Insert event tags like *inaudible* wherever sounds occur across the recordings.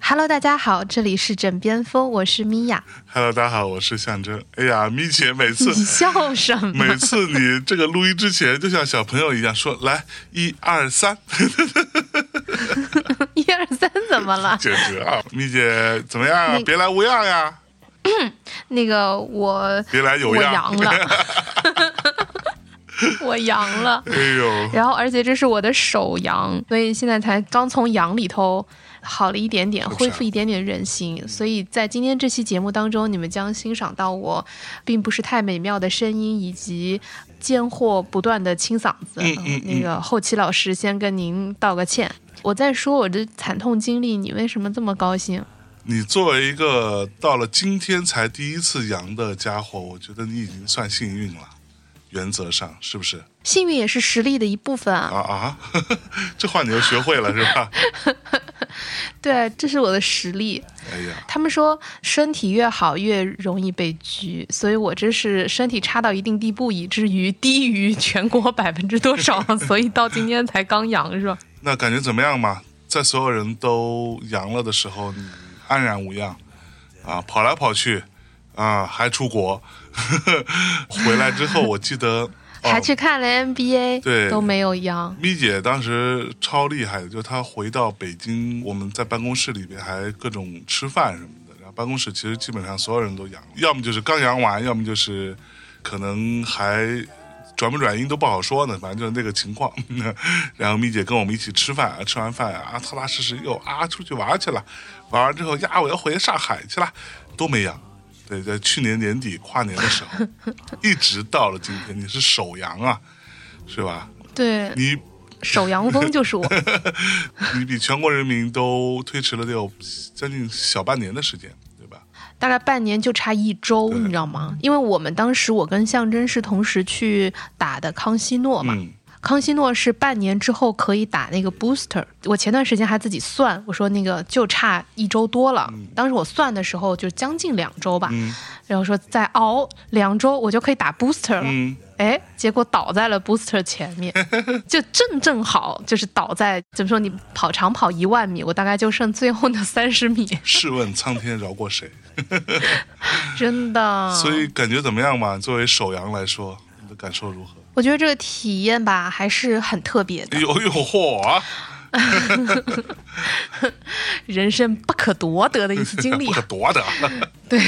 ，Hello，大家好，这里是枕边风，我是米娅。Hello，大家好，我是象征。哎呀，米姐每次 *laughs* 你笑什么？每次你这个录音之前，就像小朋友一样说：“来，一二三。*laughs* 一二三怎么了”？简直啊！米姐怎么样啊？别来无恙呀，*clears throat* 那个我别来有我恙。阳了，*laughs* 我阳了。哎呦，然后，而且这是我的手阳，所以现在才刚从阳里头好了一点点，恢复一点点人形。所以在今天这期节目当中，你们将欣赏到我并不是太美妙的声音，以及间或不断的清嗓子。嗯嗯那个后期老师先跟您道个歉。我在说我的惨痛经历，你为什么这么高兴？你作为一个到了今天才第一次阳的家伙，我觉得你已经算幸运了。原则上是不是？幸运也是实力的一部分啊。啊啊，这话你又学会了是吧？*laughs* *laughs* 对，这是我的实力。哎呀，他们说身体越好越容易被拘，所以我这是身体差到一定地步，以至于低于全国百分之多少，*laughs* 所以到今天才刚阳是吧？那感觉怎么样嘛？在所有人都阳了的时候，你安然无恙啊，跑来跑去啊，还出国，*laughs* 回来之后，我记得、哦、还去看了 NBA，对都没有阳。咪姐当时超厉害的，就她回到北京，我们在办公室里边还各种吃饭什么的。然后办公室其实基本上所有人都阳了，要么就是刚阳完，要么就是可能还转不转阴都不好说呢，反正就是那个情况。*laughs* 然后咪姐跟我们一起吃饭，吃完饭啊，踏踏实实又啊出去玩去了，玩完之后呀，我要回上海去了，都没阳。对，在去年年底跨年的时候，一直到了今天，你是首阳啊，是吧？对，你首阳风就是我。*laughs* 你比全国人民都推迟了得有将近小半年的时间，对吧？大概半年就差一周，你知道吗？因为我们当时我跟象征是同时去打的康熙诺嘛，嗯，康熙诺是半年之后可以打那个 booster。我前段时间还自己算，我说那个就差一周多了。当时我算的时候就将近两周吧，嗯然后说再熬两周我就可以打 booster 了。嗯，哎，结果倒在了 booster 前面，*laughs* 就正正好就是倒在怎么说？你跑长跑一万米，我大概就剩最后那三十米，试问苍天饶过谁？*laughs* 真的。*laughs* 所以感觉怎么样嘛？作为首阳来说，你的感受如何？我觉得这个体验吧还是很特别的哎，呦呦嚯啊！*laughs* 人生不可夺得的一次经历 *laughs* 不。可夺得。*laughs* 对，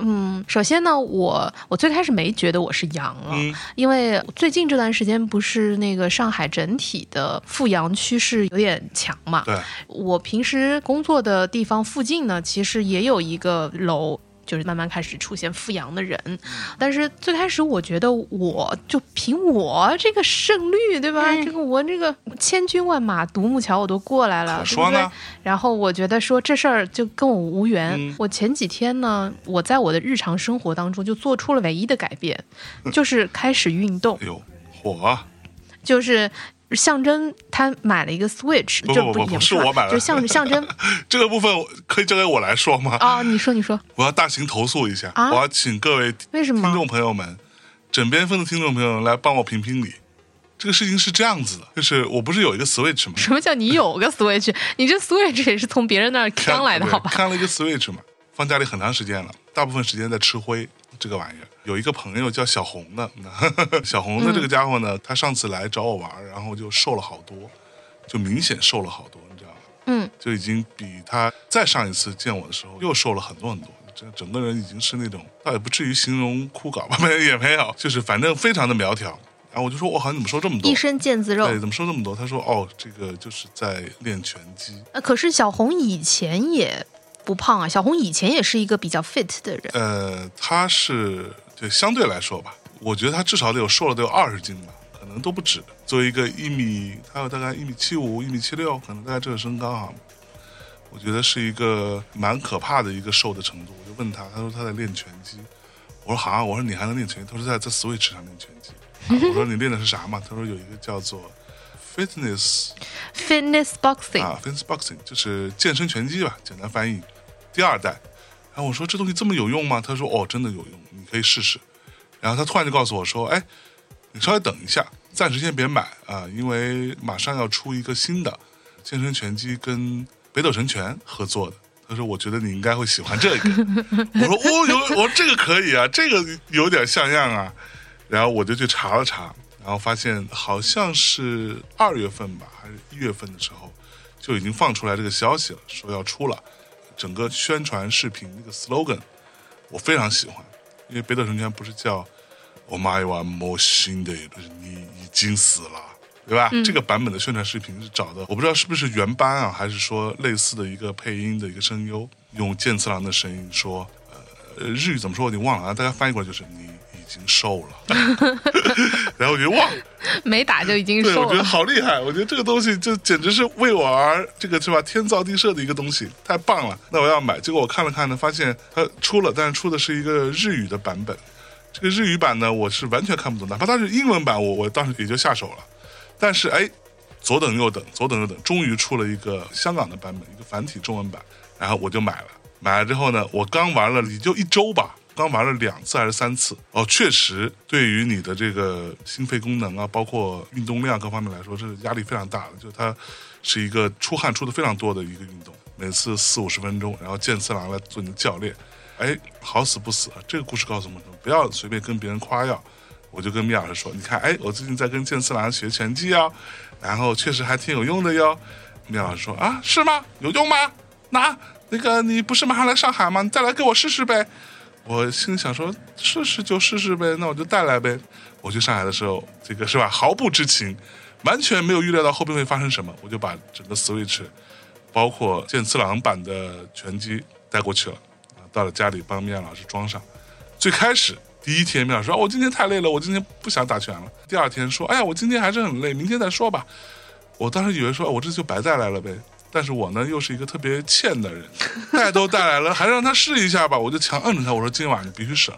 嗯，首先呢，我我最开始没觉得我是阳了，嗯因为最近这段时间不是那个上海整体的复阳趋势有点强嘛。对，我平时工作的地方附近呢，其实也有一个楼。就是慢慢开始出现复阳的人，嗯但是最开始我觉得我就凭我这个胜率，对吧？嗯这个我这个千军万马独木桥我都过来了，对不对可说呢？然后我觉得说这事儿就跟我无缘。嗯我前几天呢，我在我的日常生活当中就做出了唯一的改变，就是开始运动哎，呦火啊！就是。象征他买了一个 Switch，就不不不是我买的就象象征 *laughs* 这个部分可以交给我来说吗？啊，你说你说，*laughs* 我要大型投诉一下，啊我要请各位为什么听众朋友们，枕边风的听众朋友们来帮我评评理。这个事情是这样子的，就是我不是有一个 Switch 吗？什么叫你有个 Switch？你这 Switch 也是从别人那儿刚来的，好吧？看了一个 Switch 嘛，放家里很长时间了，大部分时间在吃灰这个玩意儿。有一个朋友叫小红的，*laughs* 小红的这个家伙呢，他上次来找我玩，然后就瘦了好多，就明显瘦了好多，你知道吗？嗯，就已经比他再上一次见我的时候又瘦了很多很多。这整个人已经是那种，倒也不至于形容枯槁吧，没 *laughs* 也没有，就是反正非常的苗条。然后我就说，我好像怎么瘦这么多一？身腱子肉对，。怎么瘦这么多？他说，哦，这个就是在练拳击。呃，可是小红以前也不胖啊，小红以前也是一个比较 fit 的人。呃，他是对相对来说吧，我觉得他至少得有瘦了得有二十斤吧，可能都不止。作为一个一米，他有大概一米七五、一米七六，可能大概这个身高啊，我觉得是一个蛮可怕的一个瘦的程度。我就问他，他说他在练拳击，我说好，啊我说你还能练拳击？他说在在 Switch 上练拳击。啊我说你练的是啥嘛？他说有一个叫做 Fitness Fitness boxing，、啊，Fitness Boxing 就是健身拳击吧，简单翻译，第二代。然后我说这东西这么有用吗？他说哦，真的有用，你可以试试。然后他突然就告诉我说，哎，你稍微等一下，暂时先别买啊，因为马上要出一个新的健身拳击跟北斗神拳合作的。他说：“我觉得你应该会喜欢这个。”我说：“哦，有，我说这个可以啊，这个有点像样啊。”然后我就去查了查，然后发现好像是二月份吧，还是一月份的时候，就已经放出来这个消息了，说要出了。整个宣传视频那个 slogan，我非常喜欢，因为北斗神拳不是叫“我妈有魔心的”，就是你已经死了。对吧？这个版本的宣传视频是找的，我不知道是不是原班啊，还是说类似的一个配音的一个声优，用剑次郎的声音说，呃，日语怎么说我已经忘了啊，大家翻译过来就是你已经瘦了。*laughs* *laughs* 然后我觉得哇，没打就已经对，瘦我觉得了。好厉害，我觉得这个东西就简直是为我而这个是吧？天造地设的一个东西，太棒了。那我要买，结果我看了看呢，发现它出了，但是出的是一个日语的版本。这个日语版呢，我是完全看不懂，哪怕它是英文版，我我当时也就下手了。但是哎，左等右等，左等右等，终于出了一个香港的版本，一个繁体中文版，然后我就买了。买了之后呢，我刚玩了也就一周吧，刚玩了两次还是三次。哦，确实对于你的这个心肺功能啊，包括运动量各方面来说，是压力非常大的。就它是一个出汗出的非常多的一个运动，每次四五十分钟，然后剑次郎来做你的教练。哎，好死不死啊！这个故事告诉我们？不要随便跟别人夸耀。我就跟米老师说：“你看，哎，我最近在跟剑次郎学拳击啊，然后确实还挺有用的哟。”米老师说：“啊，是吗？有用吗？那那个你不是马上来上海吗？你再来给我试试呗。”我心想说：“试试就试试呗，那我就带来呗。”我去上海的时候，这个是吧，毫不知情，完全没有预料到后边会发生什么，我就把整个 Switch，包括剑次郎版的拳击带过去了，啊，到了家里帮米娅老师装上。最开始第一天，米老师说：“我今天太累了，我今天不想打拳了。”第二天说：“哎呀，我今天还是很累，明天再说吧。”我当时以为说：“我这就白带来了呗。”但是我呢，又是一个特别欠的人，带都带来了，还让他试一下吧，我就强摁着他，我说：“今晚你必须试，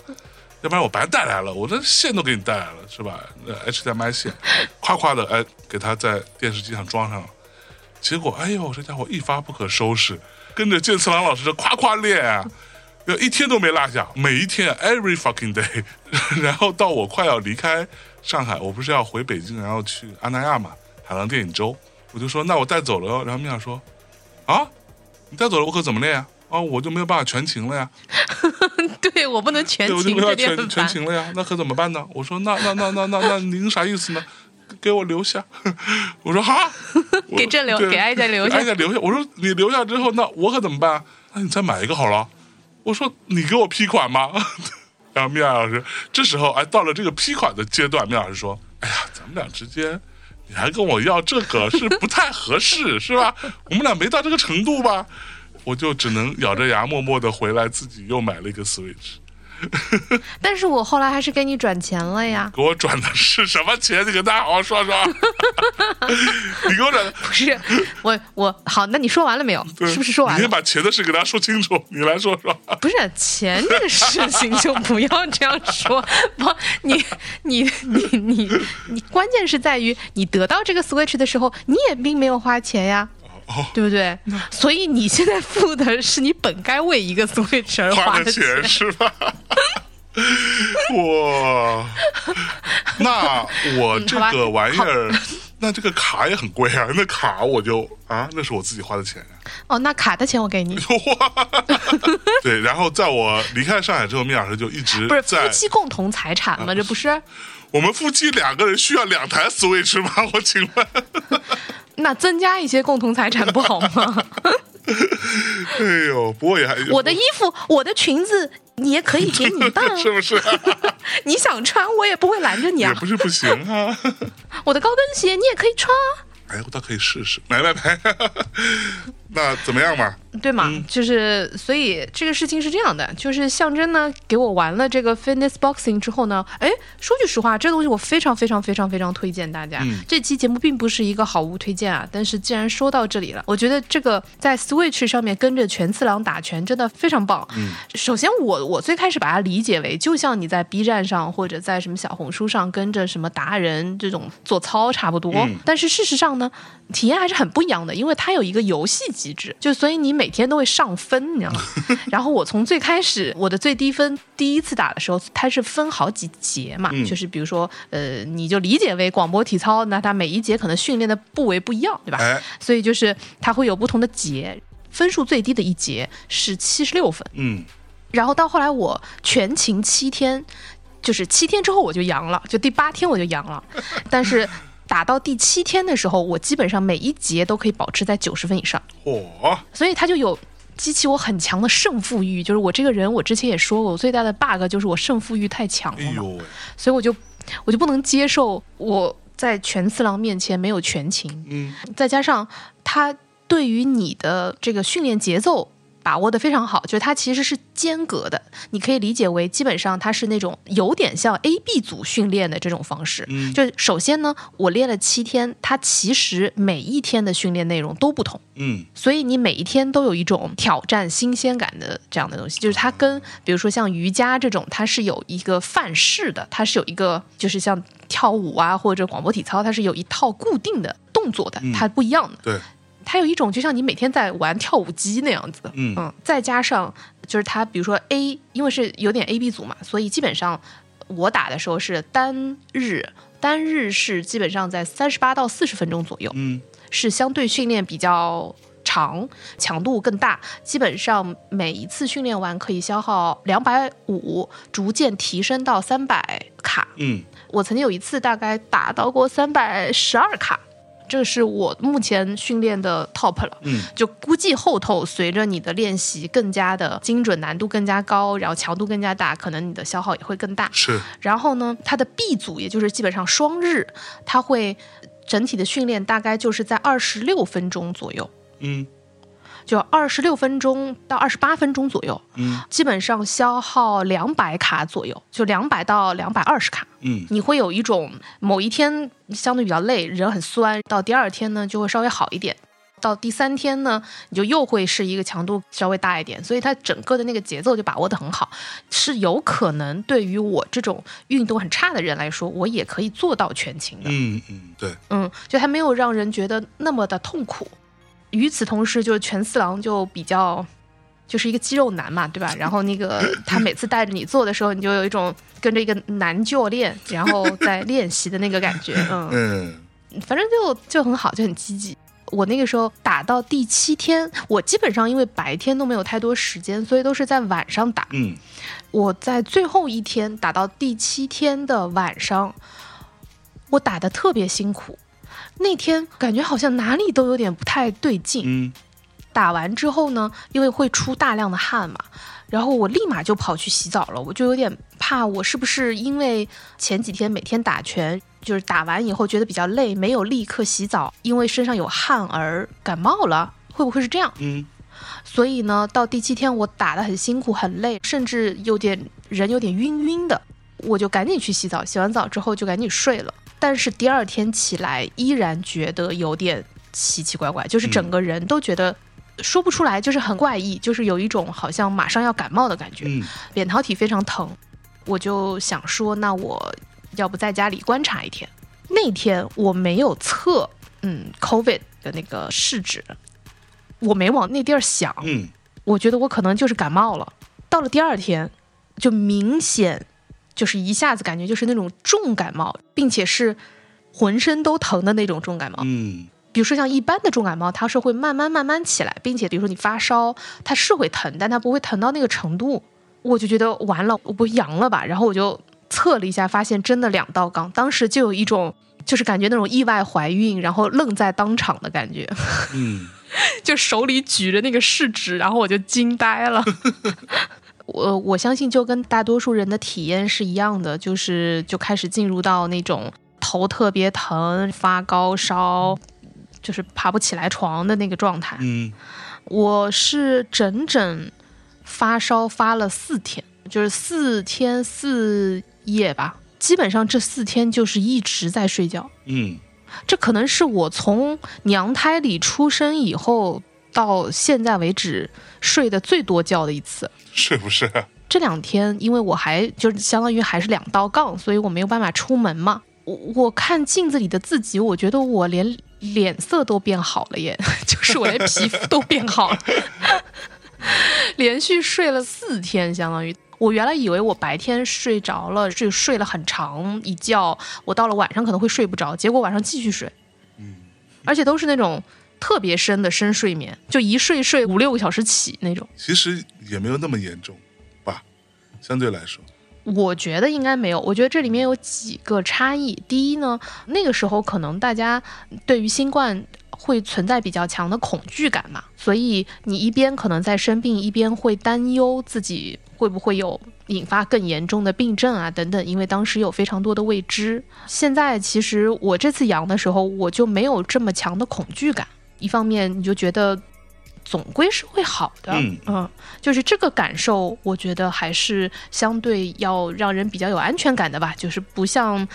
要不然我白带来了，我这线都给你带来了，是吧？呃，HDMI 线，夸夸的哎，给他在电视机上装上了。结果，哎呦，这家伙一发不可收拾，跟着剑次郎老师这夸夸练啊，要一天都没落下，每一天 every fucking day。*laughs* 然后到我快要离开上海，我不是要回北京，然后去阿那亚嘛，海洋电影周，我就说那我带走了。然后米娅说，啊，你带走了，我可怎么练呀？啊，我就没有办法全勤了呀，*laughs* 对我不能全对，我没全全。勤了呀，那可怎么办呢？我说那那那那那那您啥意思呢？给我留下，我说哈，*laughs* 我给朕留给哀家留下给哀家留下。我说你留下之后，那我可怎么办？那你再买一个好了。我说你给我批款吗？*laughs* 然后米娅老师这时候哎到了这个批款的阶段，米娅老师说：“哎呀，咱们俩之间，你还跟我要这个是不太合适，*laughs* 是吧？我们俩没到这个程度吧？”我就只能咬着牙默默的回来，自己又买了一个 Switch。但是我后来还是给你转钱了呀。给我转的是什么钱？你跟大家好好说说。你给我转的，不是我我好，那你说完了没有？是不是说完了？你先把钱的事给大家说清楚，你来说说。不是钱这个事情就不要这样说。不，你你你你你，关键是在于你得到这个 Switch 的时候，你也并没有花钱呀。哦，对不对？所以你现在付的是你本该为一个 Switch 而花的的钱是吧？哇，那我这个玩意儿，那这个卡也很贵啊。那卡我就啊，那是我自己花的钱呀、哦，那卡的钱我给你，*laughs* 哇，对。然后在我离开上海之后，米老师就一直不是在夫妻共同财产吗？这不是？我们夫妻两个人需要两台 Switch 吗？我请问。*laughs* 那增加一些共同财产不好吗？*laughs* 哎呦，不过也还 *laughs* 我的衣服、我的裙子，你也可以给你当，*laughs* 是不是？你想穿我也不会拦着你啊。也不是不行啊。我的高跟鞋你也可以穿啊。哎，我倒可以试试，来来来，那怎么样嘛？对嘛？嗯就是所以这个事情是这样的，就是象征呢给我玩了这个 fitness boxing 之后呢，哎，说句实话，这个东西我非常非常非常非常推荐大家。嗯这期节目并不是一个好物推荐啊，但是既然说到这里了，我觉得这个在 Switch 上面跟着全次郎打拳真的非常棒。嗯，首先我我最开始把它理解为，就像你在 B 站上或者在什么小红书上跟着什么达人这种做操差不多，嗯但是事实上呢，体验还是很不一样的，因为它有一个游戏机制，就所以你每天都会上分，你知道吗？*laughs* 然后我从最开始我的最低分第一次打的时候，它是分好几节嘛，嗯。就是比如说呃，你就理解为广播体操，那它每一节可能训练的部位不一样，对吧？哎，所以就是它会有不同的节，分数最低的一节是七十六分，嗯。然后到后来我全勤七天，就是七天之后我就阳了，就第八天我就阳了，但是打到第七天的时候，我基本上每一节都可以保持在九十分以上，嚯，所以他就有。激起我很强的胜负欲，就是我这个人，我之前也说过，我最大的 bug 就是我胜负欲太强了嘛，所以我就我就不能接受我在全次郎面前没有全勤，嗯。再加上他对于你的这个训练节奏把握的非常好，就是它其实是间隔的，你可以理解为基本上它是那种有点像 A、B 组训练的这种方式。嗯就首先呢，我练了七天，它其实每一天的训练内容都不同。嗯所以你每一天都有一种挑战新鲜感的这样的东西，就是它跟比如说像瑜伽这种，它是有一个范式的，它是有一个就是像跳舞啊或者广播体操，它是有一套固定的动作的，它不一样的。对，它有一种就像你每天在玩跳舞机那样子的，嗯再加上就是它比如说 A，因为是有点 A B 组嘛，所以基本上我打的时候是单日，单日是基本上在三十八到四十分钟左右，嗯是相对训练比较长，强度更大。基本上每一次训练完可以消耗两百五，逐渐提升到三百卡。嗯我曾经有一次大概打到过三百十二卡，这是我目前训练的 top 了。嗯就估计后头随着你的练习更加的精准，难度更加高，然后强度更加大，可能你的消耗也会更大。是，然后呢，它的 B 组也就是基本上双日，它会整体的训练大概就是在二十六分钟左右，嗯就二十六分钟到二十八分钟左右，嗯基本上消耗两百卡左右，就两百到两百二十卡。嗯你会有一种某一天相对比较累，人很酸，到第二天呢就会稍微好一点。到第三天呢，你就又会是一个强度稍微大一点，所以它整个的那个节奏就把握得很好，是有可能对于我这种运动很差的人来说，我也可以做到全勤的。嗯嗯，对，嗯，就它没有让人觉得那么的痛苦。与此同时，就是全四郎就比较就是一个肌肉男嘛，对吧？然后那个 *laughs* 他每次带着你做的时候，你就有一种跟着一个男教练，然后在 *laughs* 练习的那个感觉，嗯，嗯反正就就很好，就很积极。我那个时候打到第七天，我基本上因为白天都没有太多时间，所以都是在晚上打。嗯我在最后一天打到第七天的晚上，我打的特别辛苦。那天感觉好像哪里都有点不太对劲。嗯打完之后呢，因为会出大量的汗嘛，然后我立马就跑去洗澡了。我就有点怕，我是不是因为前几天每天打拳，就是打完以后觉得比较累，没有立刻洗澡，因为身上有汗而感冒了？会不会是这样？嗯所以呢，到第七天我打得很辛苦、很累，甚至有点人有点晕晕的，我就赶紧去洗澡。洗完澡之后就赶紧睡了。但是第二天起来依然觉得有点奇奇怪怪，就是整个人都觉得说不出来，就是很怪异，就是有一种好像马上要感冒的感觉，嗯扁桃体非常疼。我就想说，那我要不在家里观察一天。那天我没有测，嗯，COVID 的那个试纸，我没往那地儿想，嗯我觉得我可能就是感冒了。到了第二天，就明显就是一下子感觉就是那种重感冒，并且是浑身都疼的那种重感冒。嗯比如说像一般的重感冒，它是会慢慢慢慢起来，并且比如说你发烧，它是会疼，但它不会疼到那个程度。我就觉得完了，我不会阳了吧？然后我就测了一下，发现真的两道杠，当时就有一种就是感觉那种意外怀孕，然后愣在当场的感觉。嗯 *laughs* 就手里举着那个试纸，然后我就惊呆了。*laughs* 我我相信就跟大多数人的体验是一样的，就是就开始进入到那种头特别疼、发高烧，就是爬不起来床的那个状态。嗯我是整整发烧发了四天，就是四天四夜吧。基本上这四天就是一直在睡觉，嗯这可能是我从娘胎里出生以后到现在为止睡得最多觉的一次。是不是？*laughs* 这两天，因为我还就是相当于还是两道杠，所以我没有办法出门嘛。我我看镜子里的自己，我觉得我连脸色都变好了耶，*laughs* 就是我连皮肤都变好了。*laughs* 连续睡了四天，相当于我原来以为我白天睡着了，睡睡了很长一觉，我到了晚上可能会睡不着，结果晚上继续睡，嗯，而且都是那种特别深的深睡眠，就一睡睡五六个小时起那种。其实也没有那么严重吧，相对来说，我觉得应该没有，我觉得这里面有几个差异。第一呢，那个时候可能大家对于新冠会存在比较强的恐惧感嘛，所以你一边可能在生病，一边会担忧自己会不会有引发更严重的病症啊等等，因为当时有非常多的未知。现在其实我这次阳的时候，我就没有这么强的恐惧感。一方面你就觉得总归是会好的，嗯就是这个感受，我觉得还是相对要让人比较有安全感的吧，就是不像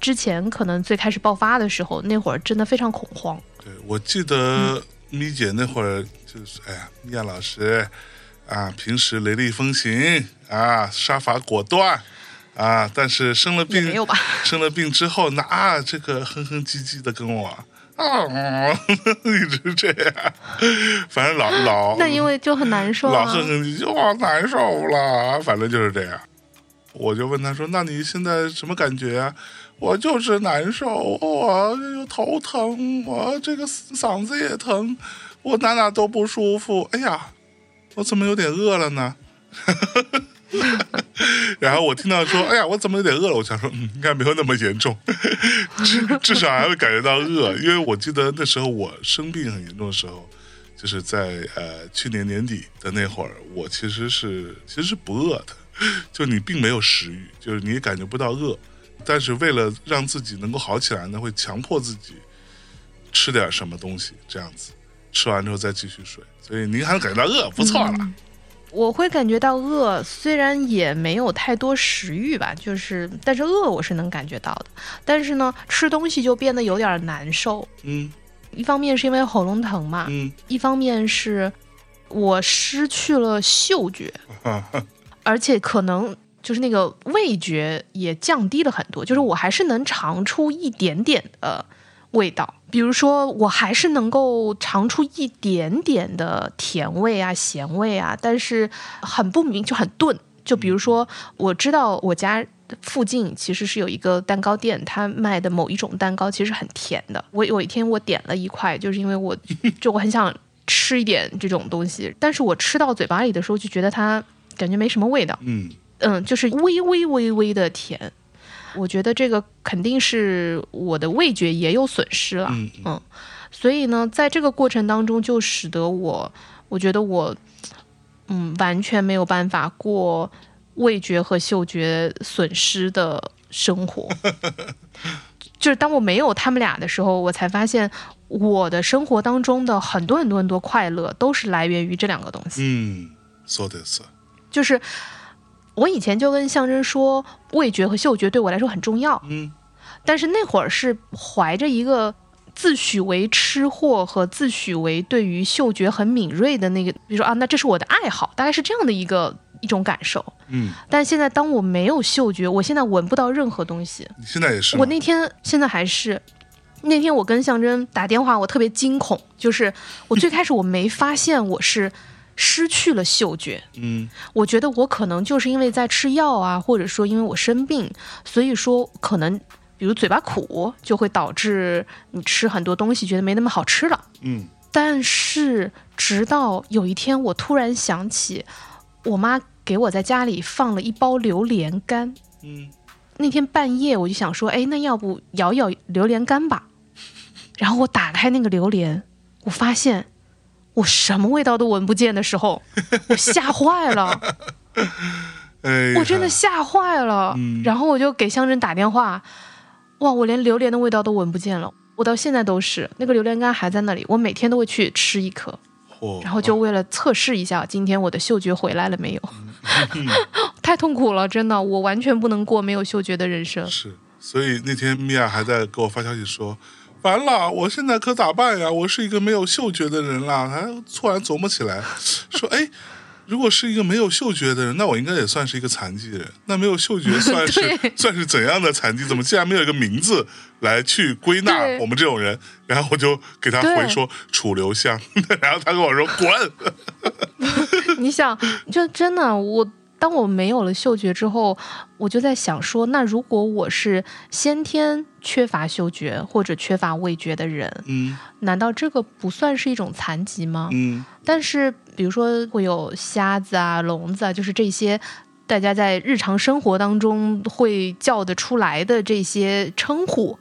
之前可能最开始爆发的时候，那会儿真的非常恐慌。对，我记得咪姐那会儿就是，哎呀，米娅老师啊，平时雷厉风行啊，杀伐果断啊，但是生了病没有吧？生了病之后，那这个哼哼唧唧的跟我啊，*laughs* 一直这样，反正老老 *laughs* 那因为就很难受啊老哼。哼唧唧，哇，难受了，反正就是这样。我就问他说：“那你现在什么感觉啊？”我就是难受，我又头疼，我这个嗓子也疼，我哪哪都不舒服。哎呀，我怎么有点饿了呢？*laughs* *laughs* 然后我听到说：“哎呀，我怎么有点饿了？”我想说：“嗯，应该没有那么严重，*laughs* 至至少还会感觉到饿。”因为我记得那时候我生病很严重的时候，就是在呃去年年底的那会儿，我其实是其实是不饿的，*laughs* 就你并没有食欲，就是你也感觉不到饿，但是为了让自己能够好起来呢，会强迫自己吃点什么东西，这样子吃完之后再继续睡。所以您还能感觉到饿，不错了。我会感觉到饿，虽然也没有太多食欲吧，就是但是饿我是能感觉到的。但是呢，吃东西就变得有点难受。嗯一方面是因为喉咙疼嘛，嗯一方面是我失去了嗅觉，*laughs* 而且可能就是那个味觉也降低了很多，就是我还是能尝出一点点的味道，比如说我还是能够尝出一点点的甜味啊、咸味啊，但是很不明，就很钝。就比如说，我知道我家附近其实是有一个蛋糕店，他卖的某一种蛋糕其实很甜的。我有一天我点了一块，就是因为我 *laughs* 就我很想吃一点这种东西，但是我吃到嘴巴里的时候就觉得它感觉没什么味道，嗯嗯，就是微微微微的甜。我觉得这个肯定是我的味觉也有损失了，嗯嗯，所以呢，在这个过程当中，就使得我，我觉得我，嗯，完全没有办法过味觉和嗅觉损失的生活。*laughs* 就是当我没有他们俩的时候，我才发现我的生活当中的很多很多很多快乐都是来源于这两个东西。嗯，そうです。就是 我以前就跟象征说，味觉和嗅觉对我来说很重要，嗯但是那会儿是怀着一个自诩为吃货和自诩为对于嗅觉很敏锐的那个，比如说啊，那这是我的爱好，大概是这样的一个一种感受。嗯，但现在当我没有嗅觉，我现在闻不到任何东西。你现在也是。我那天现在还是。那天我跟象征打电话，我特别惊恐，就是我最开始我没发现我是失去了嗅觉，嗯我觉得我可能就是因为在吃药啊，或者说因为我生病，所以说可能比如嘴巴苦，就会导致你吃很多东西觉得没那么好吃了。嗯但是直到有一天，我突然想起，我妈给我在家里放了一包榴莲干。嗯那天半夜我就想说，哎，那要不咬一咬榴莲干吧？然后我打开那个榴莲，我发现我什么味道都闻不见的时候，*laughs* 我吓坏了。哎，我真的吓坏了。嗯然后我就给乡镇打电话，哇，我连榴莲的味道都闻不见了。我到现在都是那个榴莲干还在那里，我每天都会去吃一颗，嚯然后就为了测试一下今天我的嗅觉回来了没有。嗯 *laughs* 太痛苦了，真的，我完全不能过没有嗅觉的人生。是，所以那天米娅还在给我发消息说。完了，我现在可咋办呀？我是一个没有嗅觉的人啦。还突然琢磨起来，*laughs* 说：“哎，如果是一个没有嗅觉的人，那我应该也算是一个残疾人。那没有嗅觉算是 *laughs* 算是怎样的残疾？怎么竟然没有一个名字来去归纳我们这种人？然后我就给他回说楚留香，*laughs* 然后他跟我说滚。你想，就真的我。当我没有了嗅觉之后，我就在想说，那如果我是先天缺乏嗅觉或者缺乏味觉的人，嗯。难道这个不算是一种残疾吗？嗯。但是，比如说会有瞎子啊、聋子啊，就是这些大家在日常生活当中会叫得出来的这些称呼，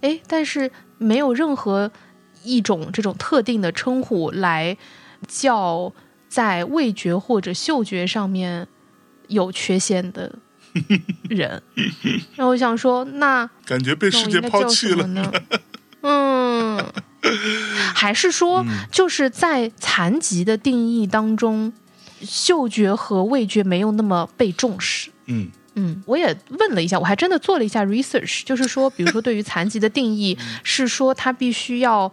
哎，但是没有任何一种这种特定的称呼来叫在味觉或者嗅觉上面有缺陷的人。*laughs* 然后我想说，那感觉被世界抛弃了。呢？嗯，*laughs* 还是说，就是在残疾的定义当中，嗅觉和味觉没有那么被重视。嗯嗯，我也问了一下，我还真的做了一下 research，就是说，比如说对于残疾的定义是说他必须要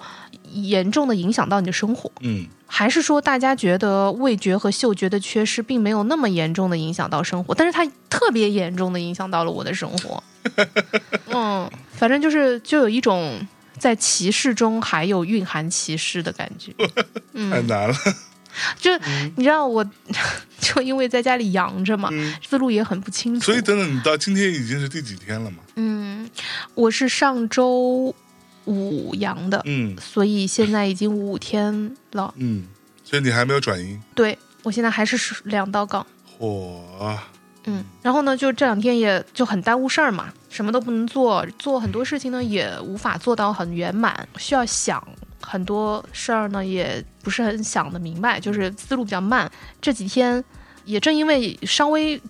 严重的影响到你的生活，嗯还是说大家觉得味觉和嗅觉的缺失并没有那么严重的影响到生活，但是它特别严重的影响到了我的生活。*laughs* 嗯，反正就是就有一种在歧视中还有蕴含歧视的感觉。*laughs* 太难了。*laughs* 就你知道我，就因为在家里养着嘛，嗯思路也很不清楚。所以等等，你到今天已经是第几天了嘛？嗯，我是上周五阳的，嗯所以现在已经五天了。嗯，所以你还没有转阴。对我现在还是两道杠。嚯，嗯，然后呢，就这两天也就很耽误事儿嘛，什么都不能做，做很多事情呢也无法做到很圆满，需要想很多事儿呢，也不是很想得明白，就是思路比较慢。这几天也正因为稍微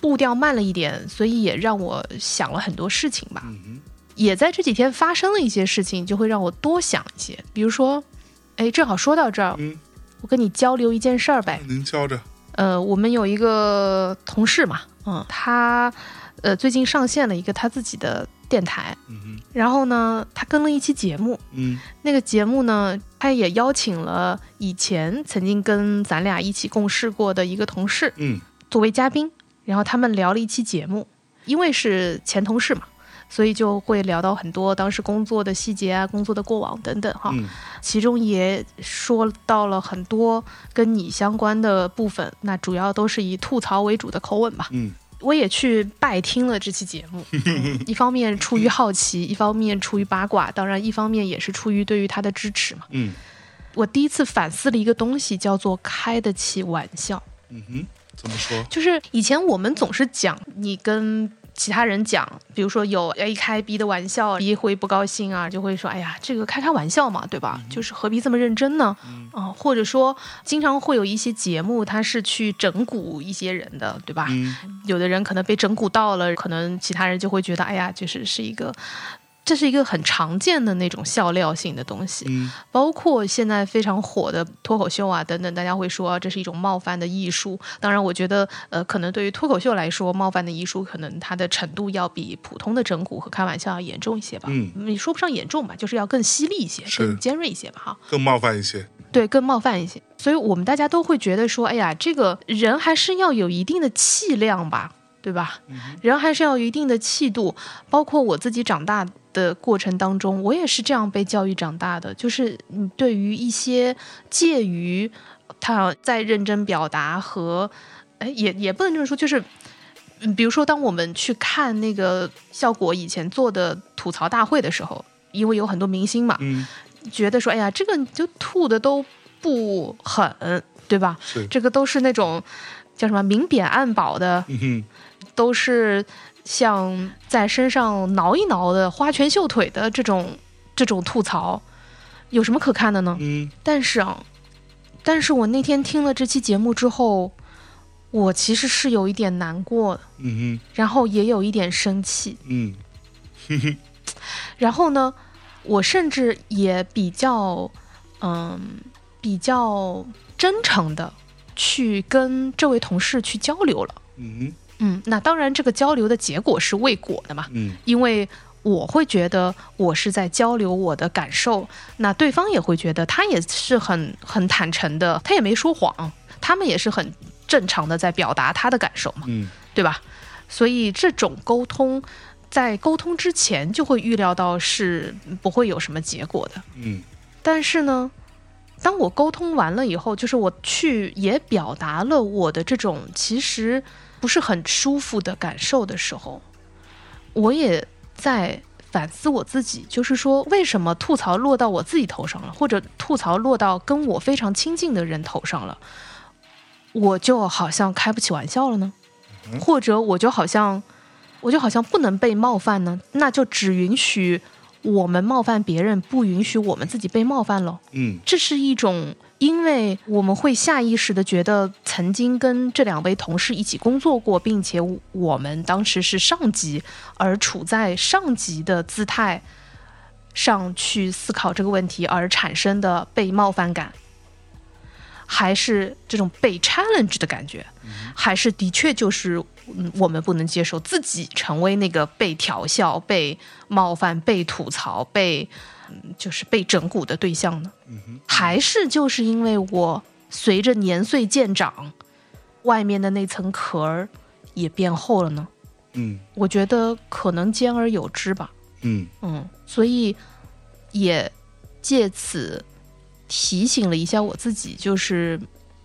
步调慢了一点，所以也让我想了很多事情吧。嗯哼也在这几天发生了一些事情，就会让我多想一些，比如说，哎，正好说到这儿，嗯，我跟你交流一件事儿呗。您教着。呃，我们有一个同事嘛，嗯，他呃最近上线了一个他自己的电台，嗯哼。然后呢，他跟了一期节目，嗯。那个节目呢，他也邀请了以前曾经跟咱俩一起共事过的一个同事嗯。作为嘉宾，然后他们聊了一期节目，因为是前同事嘛。所以就会聊到很多当时工作的细节啊、工作的过往等等哈，嗯其中也说到了很多跟你相关的部分，那主要都是以吐槽为主的口吻吧。嗯我也去拜听了这期节目，嗯 *laughs* 一方面出于好奇，一方面出于八卦，当然一方面也是出于对于他的支持嘛。嗯我第一次反思了一个东西，叫做开得起玩笑。嗯哼，怎么说？就是以前我们总是讲你跟其他人讲，比如说有 A 开 B 的玩笑，B 会不高兴啊，就会说：“哎呀，这个开开玩笑嘛，对吧？就是何必这么认真呢？”啊、或者说经常会有一些节目，他是去整蛊一些人的，对吧？嗯有的人可能被整蛊到了，可能其他人就会觉得：“哎呀，就是是一个。”这是一个很常见的那种笑料性的东西，嗯包括现在非常火的脱口秀啊等等，大家会说、这是一种冒犯的艺术。当然，我觉得呃，可能对于脱口秀来说，冒犯的艺术可能它的程度要比普通的整蛊和开玩笑要严重一些吧。嗯，你说不上严重吧，就是要更犀利一些，更尖锐一些吧，哈。更冒犯一些。对，更冒犯一些。所以我们大家都会觉得说，哎呀，这个人还是要有一定的气量吧，对吧？人还是要有一定的气度。包括我自己长大的过程当中，我也是这样被教育长大的，就是你对于一些介于他在认真表达和，哎，也也不能这么说，就是。嗯，比如说，当我们去看那个效果以前做的吐槽大会的时候，因为有很多明星嘛，嗯，觉得说，哎呀，这个就吐的都不狠，对吧？这个都是那种叫什么明贬暗褒的，都是像在身上挠一挠的、花拳绣腿的这种这种吐槽，有什么可看的呢？嗯。但是啊，但是我那天听了这期节目之后，我其实是有一点难过的，嗯然后也有一点生气，*laughs* 然后呢，我甚至也比较，嗯，比较真诚的去跟这位同事去交流了。嗯哼嗯，那当然，这个交流的结果是未果的嘛，嗯因为我会觉得我是在交流我的感受，那对方也会觉得他也是很很坦诚的，他也没说谎。他们也是很正常的在表达他的感受嘛，嗯对吧？所以这种沟通，在沟通之前就会预料到是不会有什么结果的。嗯但是呢，当我沟通完了以后，就是我去也表达了我的这种其实不是很舒服的感受的时候，我也在反思我自己，就是说为什么吐槽落到我自己头上了，或者吐槽落到跟我非常亲近的人头上了，我就好像开不起玩笑了呢，或者我就好像我就好像不能被冒犯呢，那就只允许我们冒犯别人，不允许我们自己被冒犯了。嗯。这是一种，因为我们会下意识的觉得曾经跟这两位同事一起工作过，并且我们当时是上级，而处在上级的姿态上去思考这个问题而产生的被冒犯感，还是这种被 challenge 的感觉，还是的确就是嗯，我们不能接受自己成为那个被调笑、被冒犯、被吐槽、被嗯就是被整蛊的对象呢？还是就是因为我随着年岁渐长，外面的那层壳儿也变厚了呢？嗯我觉得可能兼而有之吧。嗯嗯，所以也借此提醒了一下我自己，就是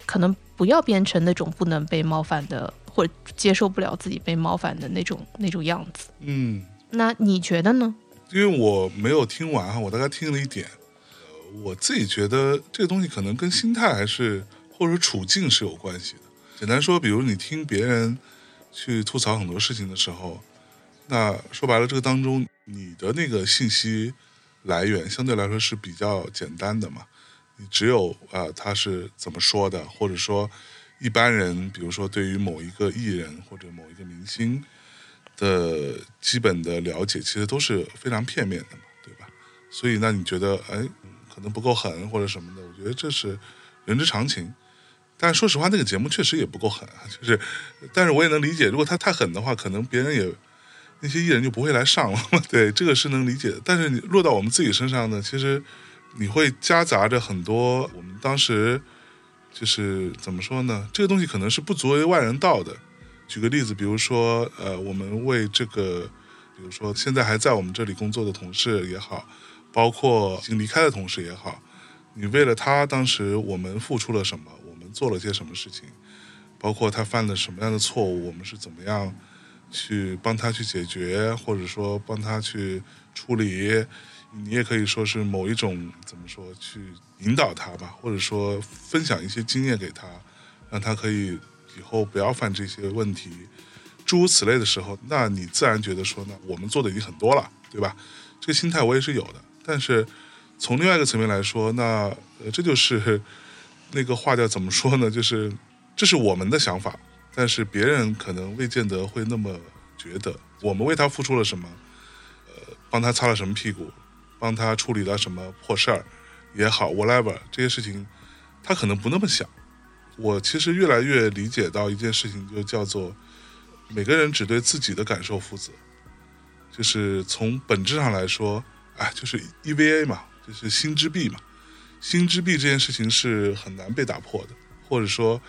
可能不要变成那种不能被冒犯的，或者接受不了自己被冒犯的那种那种样子。嗯，那你觉得呢？因为我没有听完哈，我大概听了一点。呃我自己觉得这个东西可能跟心态还是或者处境是有关系的。简单说，比如你听别人去吐槽很多事情的时候，那说白了，这个当中你的那个信息来源相对来说是比较简单的嘛。你只有啊、呃他是怎么说的，或者说一般人，比如说对于某一个艺人或者某一个明星的基本的了解，其实都是非常片面的嘛，对吧？所以那你觉得，哎，可能不够狠或者什么的，我觉得这是人之常情。但说实话，那个节目确实也不够狠，就是，但是我也能理解，如果他太狠的话，可能别人也那些艺人就不会来上了。对，这个是能理解的。但是你落到我们自己身上呢，其实你会夹杂着很多我们当时就是怎么说呢？这个东西可能是不足为外人道的。举个例子，比如说，呃，我们为这个，比如说现在还在我们这里工作的同事也好，包括已经离开的同事也好，你为了他当时我们付出了什么，我们做了些什么事情，包括他犯了什么样的错误，我们是怎么样去帮他去解决，或者说帮他去处理。你也可以说是某一种怎么说去引导他吧，或者说分享一些经验给他，让他可以以后不要犯这些问题，诸如此类的时候，那你自然觉得说呢，我们做的已经很多了，对吧？这个心态我也是有的，但是从另外一个层面来说，那呃这就是那个话叫怎么说呢？就是这是我们的想法，但是别人可能未见得会那么觉得。我们为他付出了什么？呃，帮他擦了什么屁股？帮他处理了什么破事儿也好，whatever 这些事情，他可能不那么想。我其实越来越理解到一件事情，就叫做每个人只对自己的感受负责。就是从本质上来说，哎，就是 EVA 嘛，就是心之壁嘛。心之壁这件事情是很难被打破的，或者说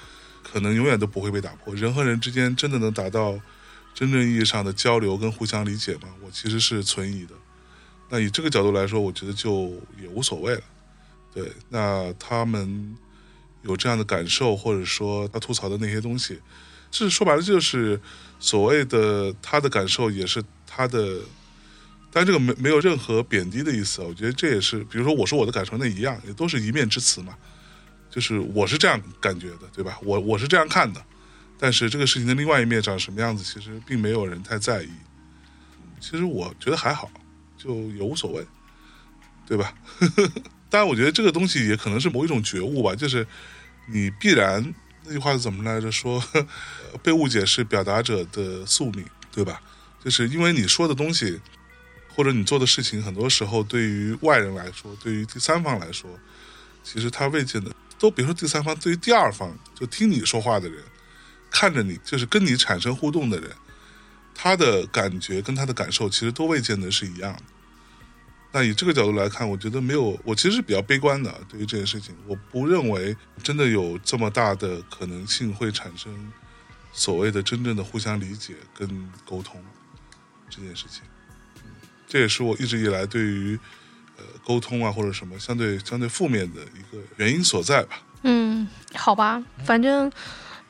可能永远都不会被打破。人和人之间真的能达到真正意义上的交流跟互相理解吗？我其实是存疑的。那以这个角度来说，我觉得就也无所谓了。对，那他们有这样的感受，或者说他吐槽的那些东西，是说白了就是所谓的他的感受，也是他的。但这个没没有任何贬低的意思，我觉得这也是，比如说我说我的感受那一样，也都是一面之词嘛，就是我是这样感觉的，对吧？我我是这样看的，但是这个事情的另外一面长什么样子，其实并没有人太在意。其实我觉得还好，就也无所谓，对吧？*laughs* 但，我觉得这个东西也可能是某一种觉悟吧，就是你必然那句话是怎么来着？说 *laughs* 被误解是表达者的宿命，对吧？就是因为你说的东西或者你做的事情，很多时候对于外人来说，对于第三方来说，其实他未见得都别说第三方，对于第二方，就听你说话的人，看着你，就是跟你产生互动的人，他的感觉跟他的感受其实都未见得是一样的。那以这个角度来看，我觉得没有，我其实是比较悲观的对于这件事情，我不认为真的有这么大的可能性会产生所谓的真正的互相理解跟沟通这件事情。嗯，这也是我一直以来对于呃沟通啊或者什么相对相对负面的一个原因所在吧。嗯，好吧，反正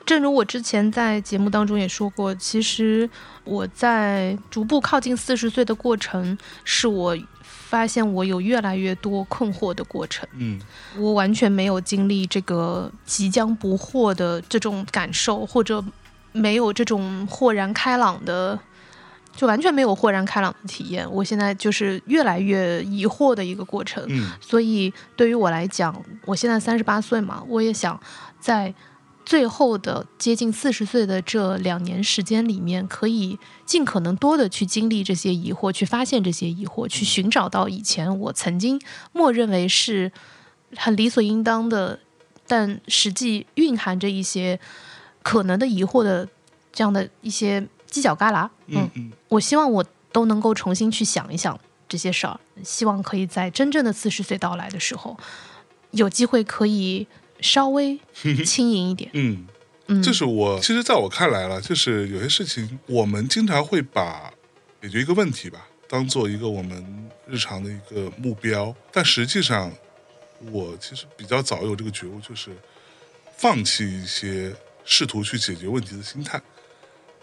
正如我之前在节目当中也说过，其实我在逐步靠近四十岁的过程，是我发现我有越来越多困惑的过程。嗯我完全没有经历这个即将不惑的这种感受，或者没有这种豁然开朗的，就完全没有豁然开朗的体验。我现在就是越来越疑惑的一个过程。嗯所以对于我来讲，我现在三十八岁嘛，我也想在最后的接近四十岁的这两年时间里面，可以尽可能多的去经历这些疑惑，去发现这些疑惑，去寻找到以前我曾经默认为是很理所应当的，但实际蕴含着一些可能的疑惑的这样的一些犄角旮旯。嗯嗯我希望我都能够重新去想一想这些事儿，希望可以在真正的四十岁到来的时候，有机会可以稍微 *laughs* 轻盈一点。嗯，嗯，就是我其实在我看来了，就是有些事情我们经常会把解决一个问题吧，当做一个我们日常的一个目标，但实际上我其实比较早有这个觉悟，就是放弃一些试图去解决问题的心态，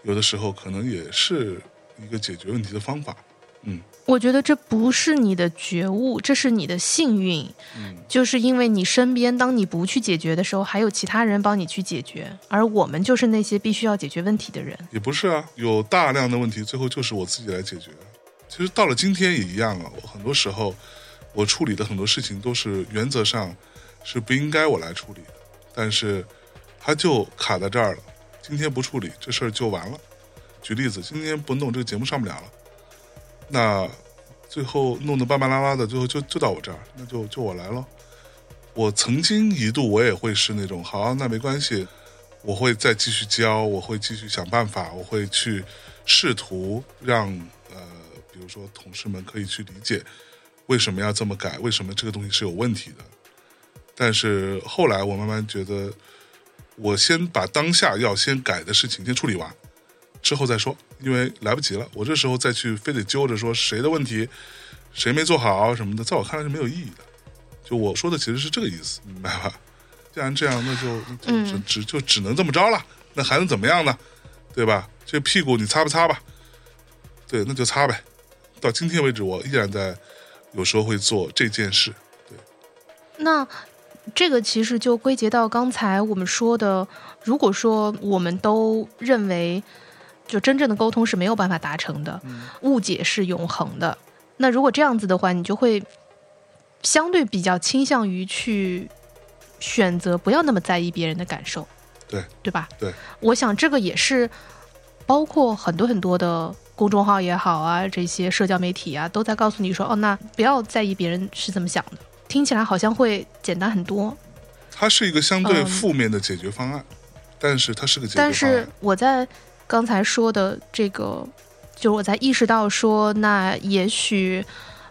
有的时候可能也是一个解决问题的方法。嗯我觉得这不是你的觉悟，这是你的幸运，嗯就是因为你身边当你不去解决的时候，还有其他人帮你去解决，而我们就是那些必须要解决问题的人。也不是啊，有大量的问题，最后就是我自己来解决。其实到了今天也一样啊，我很多时候我处理的很多事情都是原则上是不应该我来处理的，但是它就卡在这儿了。今天不处理这事儿就完了。举例子，今天不弄这个节目上不了了，那最后弄得半半拉拉的，最后就就到我这儿，那就就我来咯。我曾经一度我也会是那种，好，那没关系，我会再继续教，我会继续想办法，我会去试图让呃，比如说同事们可以去理解为什么要这么改，为什么这个东西是有问题的。但是后来我慢慢觉得，我先把当下要先改的事情先处理完，之后再说，因为来不及了。我这时候再去非得揪着说谁的问题，谁没做好什么的，在我看来是没有意义的。就我说的其实是这个意思，明白吧？既然这样，那就就只只就只能这么着了，那还能怎么样呢？对吧？这屁股你擦不擦吧？对，那就擦呗。到今天为止，我依然在有时候会做这件事。对那这个其实就归结到刚才我们说的，如果说我们都认为，就真正的沟通是没有办法达成的，误解是永恒的。那如果这样子的话，你就会相对比较倾向于去选择不要那么在意别人的感受，对对吧？对，我想这个也是包括很多很多的公众号也好啊，这些社交媒体啊，都在告诉你说，哦，那不要在意别人是怎么想的。听起来好像会简单很多，它是一个相对嗯负面的解决方案，但是它是个解决方案。但是我在刚才说的这个，就是我在意识到说，那也许，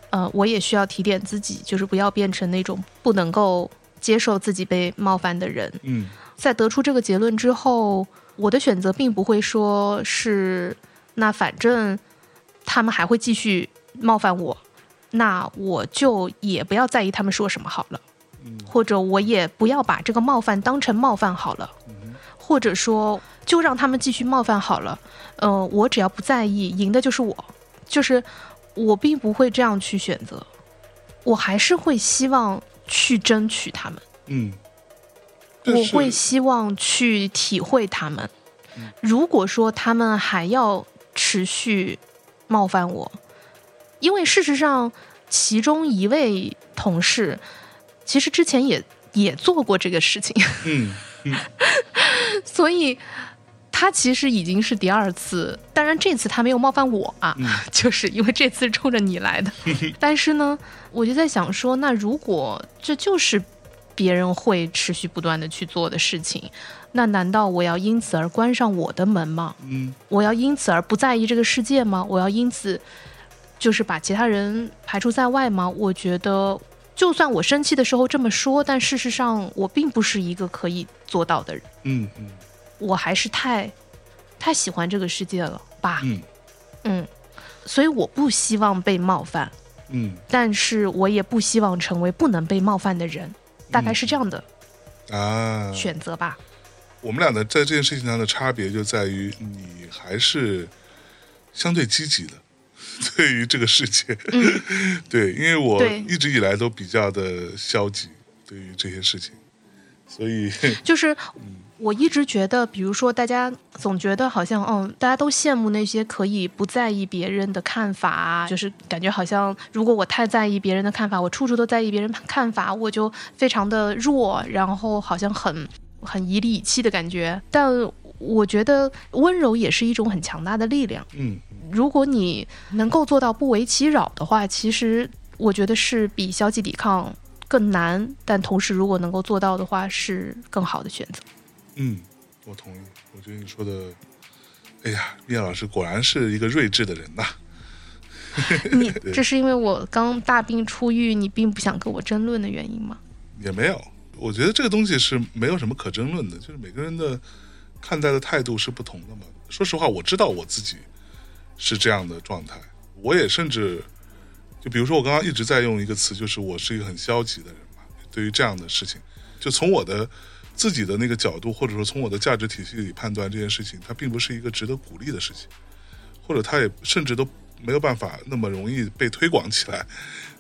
呃，我也需要提点自己，就是不要变成那种不能够接受自己被冒犯的人。嗯。在得出这个结论之后，我的选择并不会说是，那反正他们还会继续冒犯我，那我就也不要在意他们说什么好了，嗯。或者我也不要把这个冒犯当成冒犯好了，嗯或者说就让他们继续冒犯好了，呃，我只要不在意，赢的就是我，就是我并不会这样去选择，我还是会希望去争取他们。嗯，我会希望去体会他们。嗯如果说他们还要持续冒犯我，因为事实上，其中一位同事其实之前也也做过这个事情，嗯 *laughs* 所以他其实已经是第二次。当然，这次他没有冒犯我啊，嗯 *laughs* 就是因为这次是冲着你来的。*laughs* 但是呢，我就在想说，那如果这就是别人会持续不断的去做的事情，那难道我要因此而关上我的门吗？嗯我要因此而不在意这个世界吗？我要因此就是把其他人排除在外吗？我觉得，就算我生气的时候这么说，但事实上我并不是一个可以做到的人。嗯嗯。我还是太太喜欢这个世界了吧？嗯。嗯，所以我不希望被冒犯，嗯。但是我也不希望成为不能被冒犯的人，大概是这样的啊，选择吧。我们俩的在这件事情上的差别就在于你还是相对积极的，*laughs* 对于这个世界，*laughs* 对，因为我一直以来都比较的消极，对于这些事情，所以 *laughs* 就是我一直觉得，比如说大家总觉得好像，嗯，大家都羡慕那些可以不在意别人的看法啊，就是感觉好像如果我太在意别人的看法，我处处都在意别人看法，我就非常的弱，然后好像很很以理以气的感觉。但我觉得温柔也是一种很强大的力量。嗯如果你能够做到不为其扰的话，其实我觉得是比消极抵抗更难，但同时如果能够做到的话，是更好的选择。嗯，我同意，我觉得你说的，哎呀，聂老师果然是一个睿智的人呐、你 *laughs* 这是因为我刚大病初愈，你并不想跟我争论的原因吗？也没有，我觉得这个东西是没有什么可争论的，就是每个人的看待的态度是不同的嘛。说实话，我知道我自己是这样的状态，我也甚至就比如说我刚刚一直在用一个词，就是我是一个很消极的人嘛。对于这样的事情，就从我的自己的那个角度，或者说从我的价值体系里判断这件事情，它并不是一个值得鼓励的事情，或者它也甚至都没有办法那么容易被推广起来，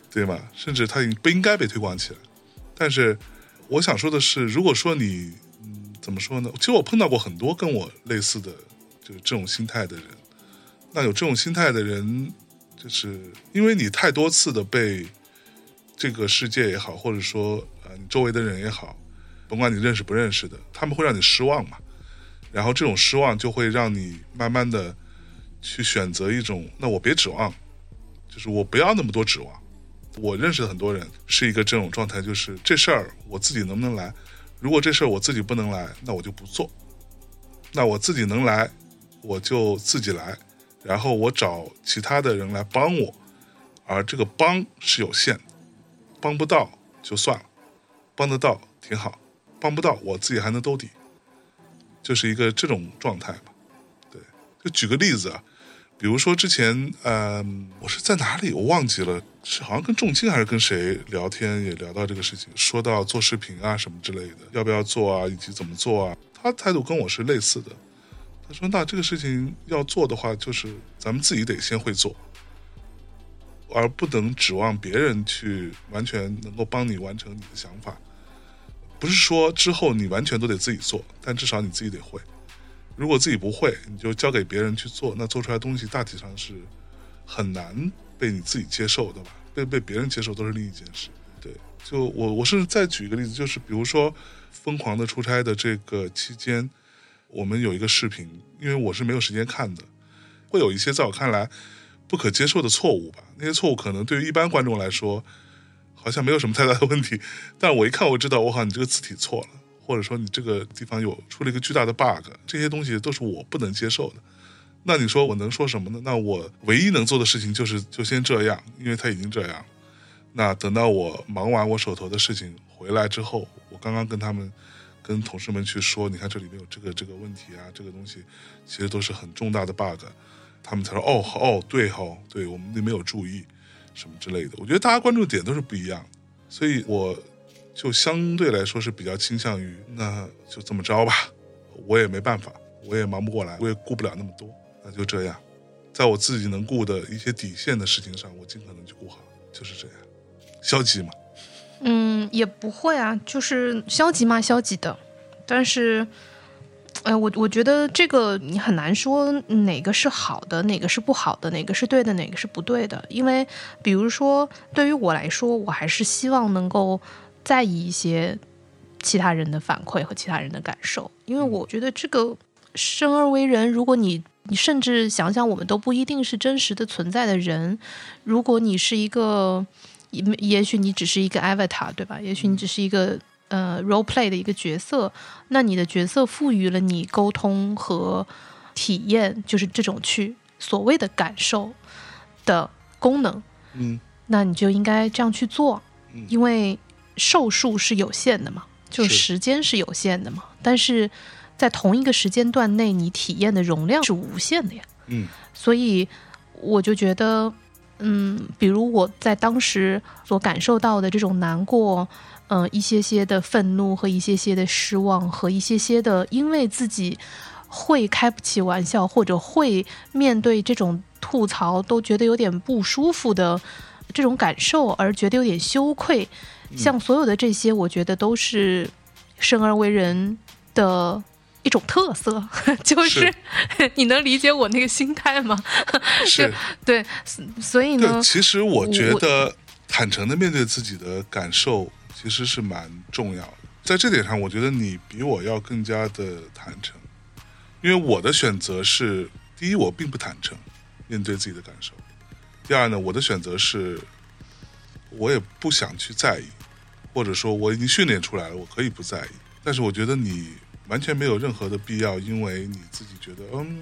对吗？甚至它也不应该被推广起来。但是我想说的是，如果说你嗯怎么说呢？其实我碰到过很多跟我类似的，就是这种心态的人。那有这种心态的人，就是因为你太多次的被这个世界也好，或者说呃你周围的人也好，甭管你认识不认识的，他们会让你失望嘛。然后这种失望就会让你慢慢的去选择一种，那我别指望，就是我不要那么多指望。我认识的很多人是一个这种状态，就是这事儿我自己能不能来？如果这事儿我自己不能来，那我就不做。那我自己能来，我就自己来，然后我找其他的人来帮我，而这个帮是有限的，帮不到就算了，帮得到挺好，帮不到我自己还能兜底，就是一个这种状态吧。对，就举个例子啊，比如说之前，嗯、我是在哪里我忘记了，是好像跟仲青还是跟谁聊天，也聊到这个事情，说到做视频啊什么之类的，要不要做啊，以及怎么做啊，他态度跟我是类似的。他说：“那这个事情要做的话，就是咱们自己得先会做，而不能指望别人去完全能够帮你完成你的想法。不是说之后你完全都得自己做，但至少你自己得会。如果自己不会，你就交给别人去做，那做出来东西大体上是很难被你自己接受的吧？被被别人接受都是另一件事。对，就我我甚至再举一个例子，就是比如说《疯狂的出差》的这个期间，我们有一个视频，因为我是没有时间看的，会有一些在我看来不可接受的错误吧。那些错误可能对于一般观众来说，好像没有什么太大的问题，*laughs* 但我一看我知道，我靠，你这个字体错了，或者说你这个地方有出了一个巨大的 bug，这些东西都是我不能接受的。那你说我能说什么呢？那我唯一能做的事情就是就先这样，因为他已经这样。那等到我忙完我手头的事情回来之后，我刚刚跟他们、跟同事们去说，你看这里面有这个这个问题啊，这个东西其实都是很重大的 bug，他们才说哦哦对哦对，我们那没有注意什么之类的。我觉得大家关注点都是不一样，所以我就相对来说是比较倾向于那就这么着吧，我也没办法，我也忙不过来，我也顾不了那么多，那就这样，在我自己能顾的一些底线的事情上，我尽可能去顾好，就是这样。消极嘛，嗯，也不会啊，就是消极嘛，消极的。但是，哎、我我觉得这个你很难说哪个是好的，哪个是不好的，哪个是对的，哪个是不对的。因为，比如说，对于我来说，我还是希望能够在意一些其他人的反馈和其他人的感受，因为我觉得这个生而为人，如果你你甚至想想，我们都不一定是真实的存在的人，如果你是一个。也也许你只是一个 avatar，对吧？也许你只是一个呃 role play 的一个角色，那你的角色赋予了你沟通和体验，就是这种去所谓的感受的功能，嗯。那你就应该这样去做嗯，因为寿数是有限的嘛，就时间是有限的嘛，但是在同一个时间段内，你体验的容量是无限的呀。嗯。所以我就觉得，嗯，比如我在当时所感受到的这种难过，嗯、一些些的愤怒和一些些的失望和一些些的，因为自己会开不起玩笑或者会面对这种吐槽都觉得有点不舒服的这种感受而觉得有点羞愧，像所有的这些，我觉得都是生而为人的。一种特色，*laughs* 就是是 *laughs* 你能理解我那个心态吗？是。*laughs* 对，所所以呢，，其实我觉得坦诚的面对自己的感受，其实是蛮重要的。在这点上，我觉得你比我要更加的坦诚，因为我的选择是：第一，我并不坦诚面对自己的感受；第二呢，我的选择是，我也不想去在意，或者说我已经训练出来了，我可以不在意。但是我觉得你完全没有任何的必要，因为你自己觉得，嗯，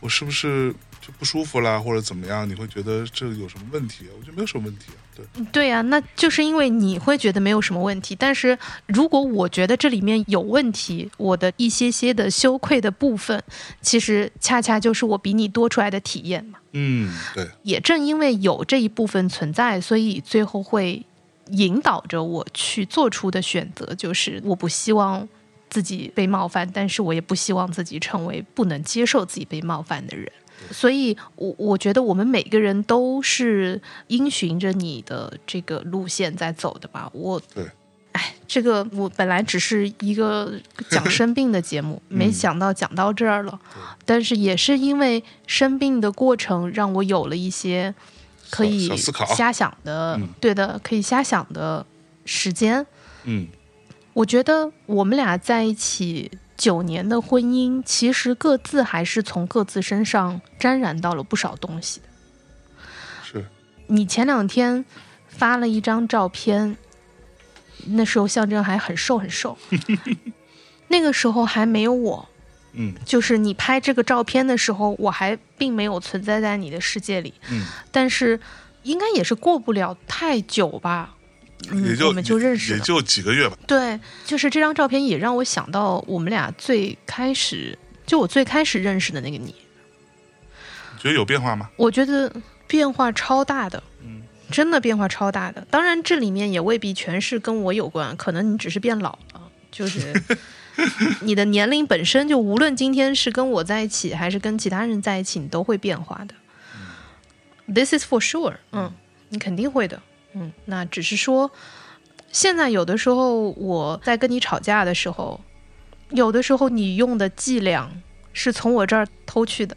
我是不是就不舒服啦，或者怎么样？你会觉得这有什么问题啊？我觉得没有什么问题啊。对，对呀、那就是因为你会觉得没有什么问题，但是如果我觉得这里面有问题，我的一些些的羞愧的部分，其实恰恰就是我比你多出来的体验嘛。嗯，对，也正因为有这一部分存在，所以最后会引导着我去做出的选择，就是我不希望自己被冒犯，但是我也不希望自己成为不能接受自己被冒犯的人。所以我，我觉得我们每个人都是因循着你的这个路线在走的吧。我对，哎，这个我本来只是一个讲生病的节目，没想到讲到这儿了。但是也是因为生病的过程，让我有了一些可以瞎想的，嗯对的，可以瞎想的时间。嗯我觉得我们俩在一起九年的婚姻，其实各自还是从各自身上沾染到了不少东西的。是，你前两天发了一张照片，那时候象征还很瘦很瘦，*laughs* 那个时候还没有我。嗯就是你拍这个照片的时候，我还并没有存在在你的世界里，嗯，但是应该也是过不了太久吧，嗯也就我们就认识了。也就几个月吧。对，就是这张照片也让我想到我们俩最开始，就我最开始认识的那个你，你觉得有变化吗？我觉得变化超大的，嗯，真的变化超大的。当然，这里面也未必全是跟我有关，可能你只是变老了，就是 *laughs* 你的年龄本身就无论今天是跟我在一起，还是跟其他人在一起，你都会变化的。This is for sure，嗯，你肯定会的，嗯，那只是说，现在有的时候我在跟你吵架的时候，有的时候你用的伎俩是从我这儿偷去的。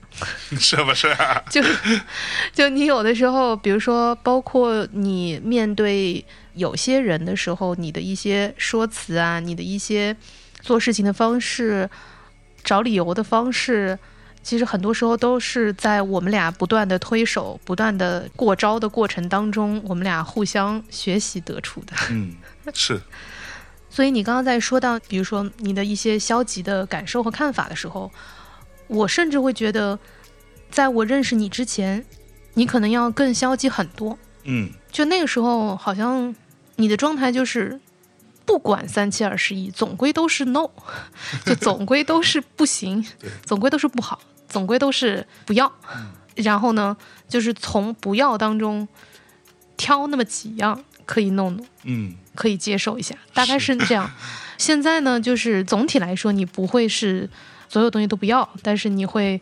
是不是、啊？*laughs* 就就你有的时候，比如说，包括你面对有些人的时候，你的一些说辞啊，你的一些做事情的方式，找理由的方式，其实很多时候都是在我们俩不断的推手、不断的过招的过程当中，我们俩互相学习得出的。嗯，是，*laughs* 所以你刚刚在说到，比如说你的一些消极的感受和看法的时候，我甚至会觉得，在我认识你之前，你可能要更消极很多。嗯就那个时候，好像你的状态就是，不管三七二十一，总归都是 no，就总归都是不行，总归都是不好，总归都是不要。然后呢，就是从不要当中挑那么几样可以弄弄。嗯可以接受一下，大概是这样。*laughs* 现在呢，就是总体来说，你不会是所有东西都不要，但是你会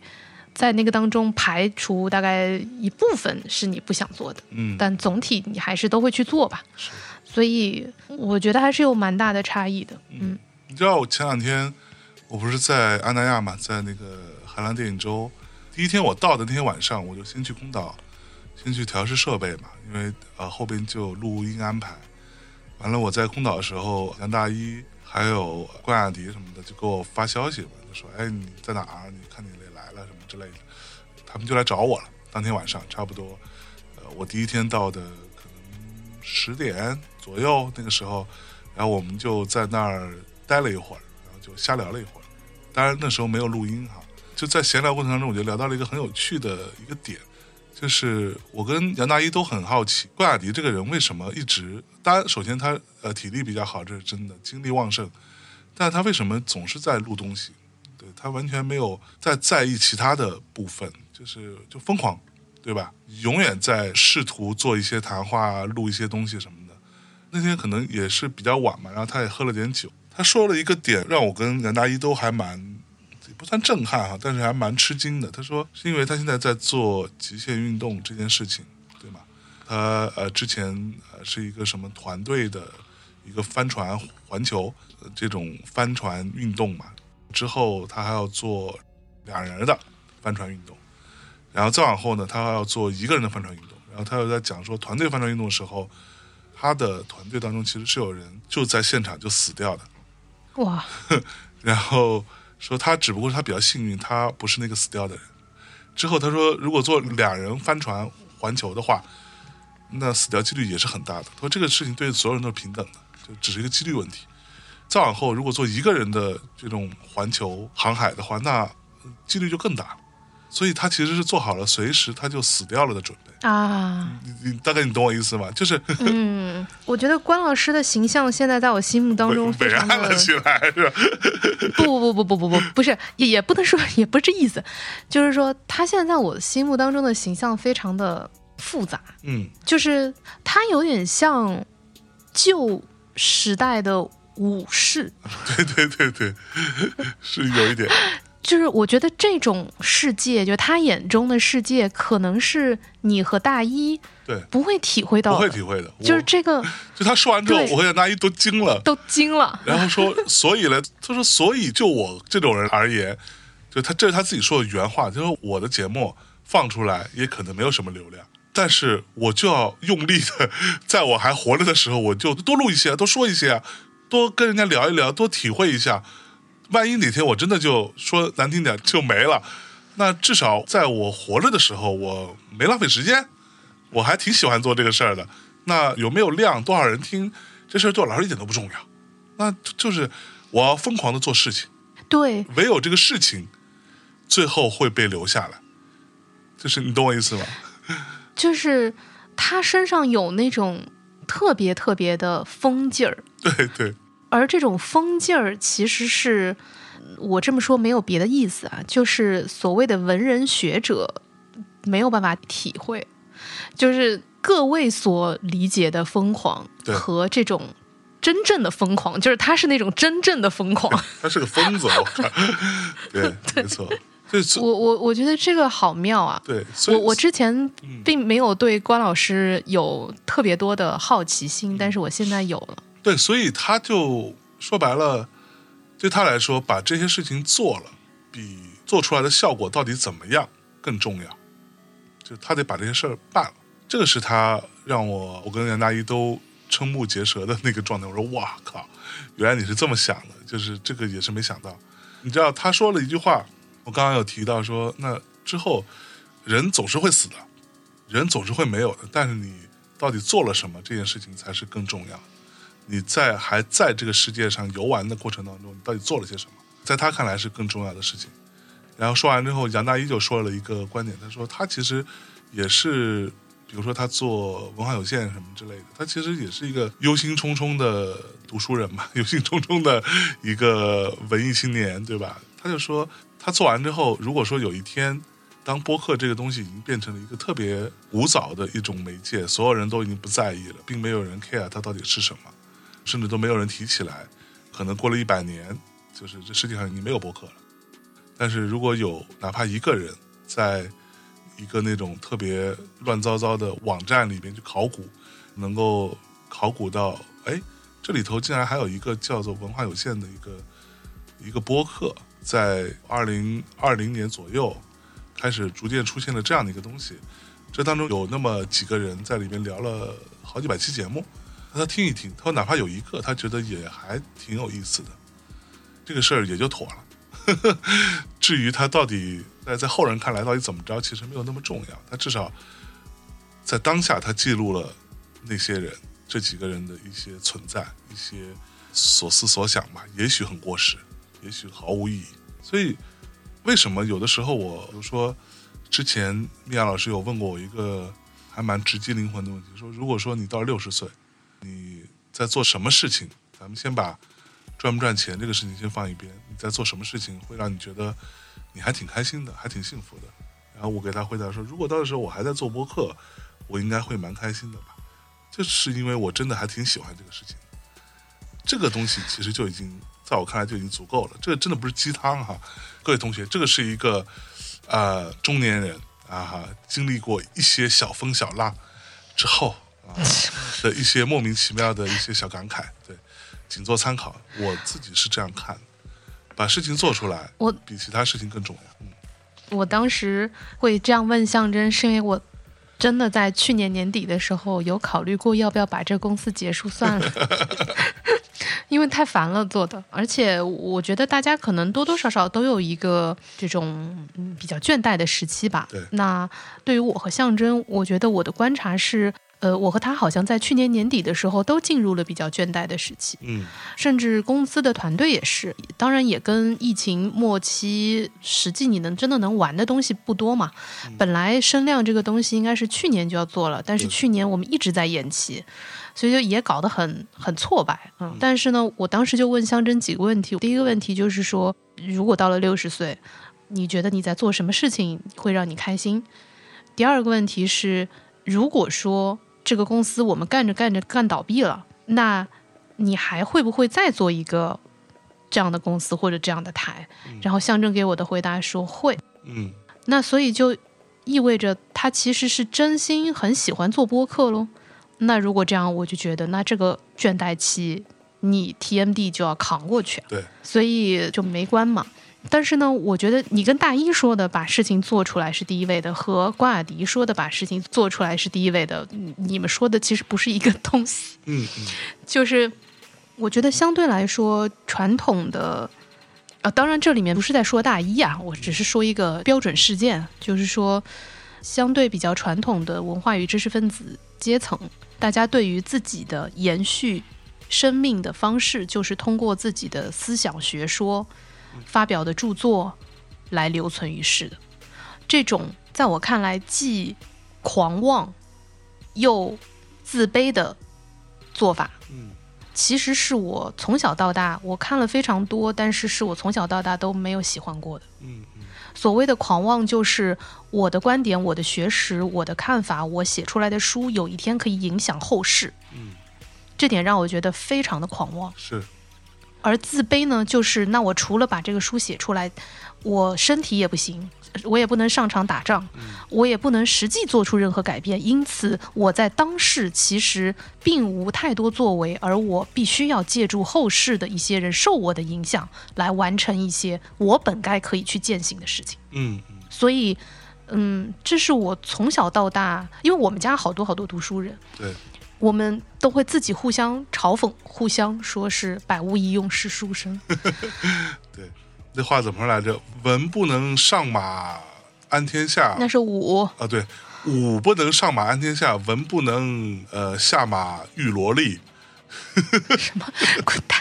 在那个当中排除大概一部分是你不想做的，嗯，但总体你还是都会去做吧。所以我觉得还是有蛮大的差异的。嗯你知道我前两天我不是在安那亚嘛，在那个荷兰电影周，第一天我到的那天晚上，我就先去空岛，先去调试设备嘛，因为呃后边就录音安排。完了，我在空岛的时候，杨大一还有关雅迪什么的就给我发消息嘛，就说：“哎，你在哪儿？你看你也来了什么之类的。”他们就来找我了。当天晚上差不多，呃，我第一天到的可能十点左右那个时候，然后我们就在那儿待了一会儿，然后就瞎聊了一会儿。当然那时候没有录音哈，就在闲聊过程当中，我就聊到了一个很有趣的一个点，就是我跟杨大一都很好奇，关雅迪这个人为什么一直？当然，首先他呃体力比较好，这是真的，精力旺盛，但他为什么总是在录东西？对他完全没有在在意其他的部分，就是就疯狂，对吧？永远在试图做一些谈话、录一些东西什么的。那天可能也是比较晚嘛，然后他也喝了点酒。他说了一个点，让我跟杨大一都还蛮不算震撼哈，但是还蛮吃惊的。他说是因为他现在在做极限运动这件事情，对吗？他呃之前呃是一个什么团队的一个帆船环球这种帆船运动嘛，之后他还要做两人的帆船运动，然后再往后呢，他还要做一个人的帆船运动。然后他又在讲说，团队帆船运动的时候，他的团队当中其实是有人就在现场就死掉的。哇，*laughs* 然后说他只不过是他比较幸运，他不是那个死掉的人。之后他说，如果做两人帆船环球的话，那死掉几率也是很大的。他说这个事情对所有人都是平等的，就只是一个几率问题。再往后，如果做一个人的这种环球航海的话，那几率就更大。所以他其实是做好了随时他就死掉了的准备啊！你你大概你懂我意思吗？就是嗯，我觉得关老师的形象现在在我心目当中非常的了起来，是吧？*laughs* 不不不不不不不，不是也也不能说也不是这意思，就是说他现在在我心目当中的形象非常的复杂，嗯，就是他有点像旧时代的武士，*laughs* 对对对对，是有一点。*laughs* 就是我觉得这种世界，就他眼中的世界，可能是你和大一对不会体会到，不会体会的。就是这个，就他说完之后，我和大一都惊了，都惊了。然后说，所以呢，他说，所以就我这种人而言，就他这是他自己说的原话，就是我的节目放出来也可能没有什么流量，但是我就要用力的，在我还活着的时候，我就多录一些，多说一些，多跟人家聊一聊，多体会一下。万一哪天我真的就说难听点就没了，那至少在我活着的时候，我没浪费时间，我还挺喜欢做这个事儿的。那有没有量，多少人听，这事儿对我来说一点都不重要。那就是我要疯狂的做事情，对，唯有这个事情最后会被留下来。就是你懂我意思吗？就是他身上有那种特别特别的疯劲儿。对对。而这种疯劲儿，其实是我这么说没有别的意思啊，就是所谓的文人学者没有办法体会，就是各位所理解的疯狂和这种真正的疯狂，就是他是那种真正的疯狂，*laughs* 他是个疯子，*laughs* 对，没错。我我我觉得这个好妙啊！对，我我之前并没有对关老师有特别多的好奇心，但是我现在有了。对，所以他就说白了，对他来说，把这些事情做了，比做出来的效果到底怎么样更重要。就他得把这些事儿办了，这个是他让我我跟杨大一都瞠目结舌的那个状态。我说哇靠，原来你是这么想的，就是这个也是没想到。你知道他说了一句话，我刚刚有提到说，那之后人总是会死的，人总是会没有的，但是你到底做了什么，这件事情才是更重要。你在还在这个世界上游玩的过程当中，你到底做了些什么？在他看来是更重要的事情。然后说完之后，杨大一就说了一个观点，他说他其实也是，比如说他做文化有限什么之类的，他其实也是一个忧心忡忡的读书人嘛，*laughs* 忧心忡忡的一个文艺青年，对吧？他就说他做完之后，如果说有一天，当播客这个东西已经变成了一个特别古早的一种媒介，所有人都已经不在意了，并没有人 care 它到底是什么。甚至都没有人提起来，可能过了一百年，就是这世界上已经没有博客了。但是如果有哪怕一个人，在一个那种特别乱糟糟的网站里边去考古，能够考古到，哎，这里头竟然还有一个叫做文化有限的一个一个播客，在二零二零年左右开始逐渐出现了这样的一个东西。这当中有那么几个人在里面聊了好几百期节目。他听一听，他说哪怕有一个，他觉得也还挺有意思的，这个事儿也就妥了。*laughs* 至于他到底在在后人看来到底怎么着，其实没有那么重要。他至少在当下，他记录了那些人这几个人的一些存在，一些所思所想吧。也许很过时，也许毫无意义。所以，为什么有的时候我就说之前米娅老师有问过我一个还蛮直击灵魂的问题，说如果说你到六十岁，你在做什么事情？咱们先把赚不赚钱这个事情先放一边，你在做什么事情会让你觉得你还挺开心的，还挺幸福的？然后我给他回答说，如果到时候我还在做播客，我应该会蛮开心的吧。就是因为我真的还挺喜欢这个事情，这个东西其实就已经在我看来就已经足够了。这个真的不是鸡汤哈，各位同学，这个是一个呃中年人啊哈，经历过一些小风小浪之后啊的一些莫名其妙的一些小感慨，对，仅做参考。我自己是这样看，把事情做出来，我比其他事情更重要。嗯，我当时会这样问象征，是因为我真的在去年年底的时候有考虑过要不要把这公司结束算了，*laughs* 因为太烦了做的，而且我觉得大家可能多多少少都有一个这种嗯比较倦怠的时期吧。对那对于我和象征，我觉得我的观察是。呃，我和他好像在去年年底的时候都进入了比较倦怠的时期，嗯，甚至公司的团队也是，当然也跟疫情末期实际你能真的能玩的东西不多嘛。本来声量这个东西应该是去年就要做了，但是去年我们一直在延期，所以就也搞得很很挫败。嗯，但是呢，我当时就问香珍几个问题，第一个问题就是说，如果到了六十岁，你觉得你在做什么事情会让你开心？第二个问题是，如果说这个公司我们干着干着干倒闭了，那你还会不会再做一个这样的公司或者这样的台？然后象征给我的回答说会。嗯，那所以就意味着他其实是真心很喜欢做播客喽。那如果这样，我就觉得那这个倦怠期你 TMD 就要扛过去，对，所以就没关嘛。但是呢，我觉得你跟大一说的把事情做出来是第一位的，和关雅迪说的把事情做出来是第一位的，你你们说的其实不是一个东西。嗯嗯，就是我觉得相对来说，传统的，啊，当然这里面不是在说大一啊，我只是说一个标准事件，就是说相对比较传统的文化与知识分子阶层，大家对于自己的延续生命的方式，就是通过自己的思想学说发表的著作来留存于世的。这种在我看来既狂妄又自卑的做法，嗯其实是我从小到大我看了非常多，但是是我从小到大都没有喜欢过的。嗯嗯所谓的狂妄，就是我的观点、我的学识、我的看法，我写出来的书有一天可以影响后世，嗯，这点让我觉得非常的狂妄。是，而自卑呢，就是那我除了把这个书写出来，我身体也不行，我也不能上场打仗，我也不能实际做出任何改变，因此我在当世其实并无太多作为，而我必须要借助后世的一些人受我的影响，来完成一些我本该可以去践行的事情。嗯嗯所以，嗯，这是我从小到大，因为我们家好多好多读书人，对，我们都会自己互相嘲讽，互相说是百无一用是书生。*laughs* 对，那话怎么说来着？文不能上马安天下，那是武，啊，对，武不能上马安天下，文不能呃下马遇萝莉。*laughs* 什么滚蛋！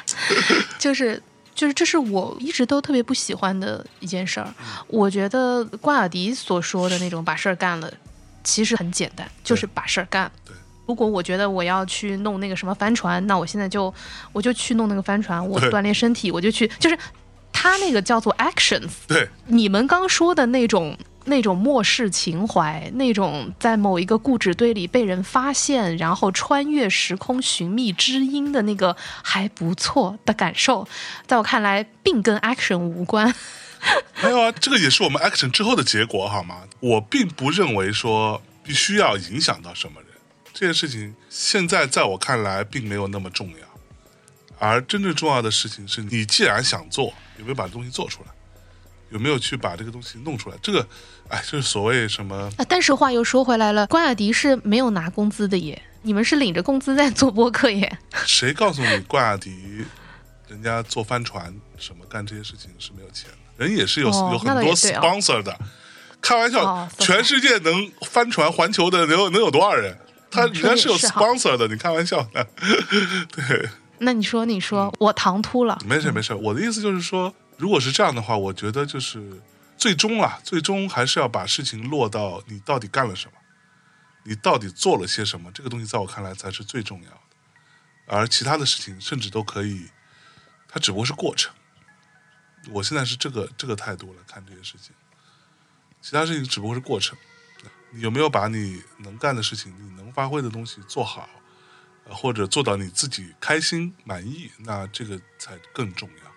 就是就是，这是我一直都特别不喜欢的一件事儿。我觉得瓜尔迪所说的那种把事儿干了，其实很简单，就是把事儿干如果我觉得我要去弄那个什么帆船，那我现在就我就去弄那个帆船，我锻炼身体，我就去，就是他那个叫做 actions。对，你们刚说的那种那种末世情怀，那种在某一个固执堆里被人发现，然后穿越时空寻觅知音的那个还不错的感受，在我看来并跟 action 无关。没有啊，这个也是我们 action 之后的结果，好吗？我并不认为说必须要影响到什么人，这件事情现在在我看来并没有那么重要。而真正重要的事情是你既然想做，有没有把东西做出来，有没有去把这个东西弄出来？这个，哎，就是所谓什么啊，但是话又说回来了，关雅迪是没有拿工资的耶，你们是领着工资在做播客耶。谁告诉你关雅迪人家做帆船什么干这些事情是没有钱的？人也是有、哦有很多 sponsor 的。开玩笑，哦全世界能帆船环球的能有能有多少人？他里面是有 sponsor 的，你开玩笑的。对，那你说，你说，我唐突了。没事没事。我的意思就是说，如果是这样的话，我觉得就是最终啊，最终还是要把事情落到你到底干了什么，你到底做了些什么，这个东西在我看来才是最重要的。而其他的事情甚至都可以，它只不过是过程。我现在是这个这个态度来看这些事情，其他事情只不过是过程。你有没有把你能干的事情、你能发挥的东西做好，呃或者做到你自己开心满意，那这个才更重要。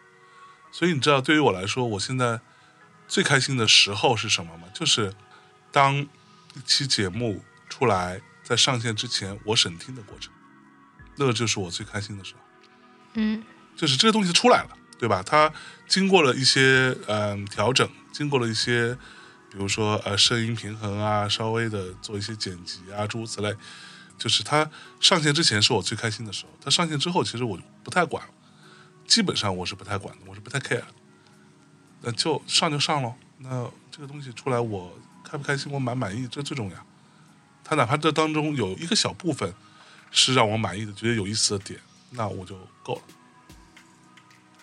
所以你知道，对于我来说，我现在最开心的时候是什么吗？就是当一期节目出来在上线之前，我审听的过程，那个就是我最开心的时候。嗯就是这个东西出来了，对吧？它经过了一些嗯、调整，经过了一些，比如说呃声音平衡啊，稍微的做一些剪辑啊，诸如此类。就是它上线之前是我最开心的时候，它上线之后其实我不太管了，基本上我是不太管的，我是不太 care。那就上就上喽，那这个东西出来我开不开心，我满不满意，这最重要。它哪怕这当中有一个小部分是让我满意的，觉得有意思的点，那我就够了。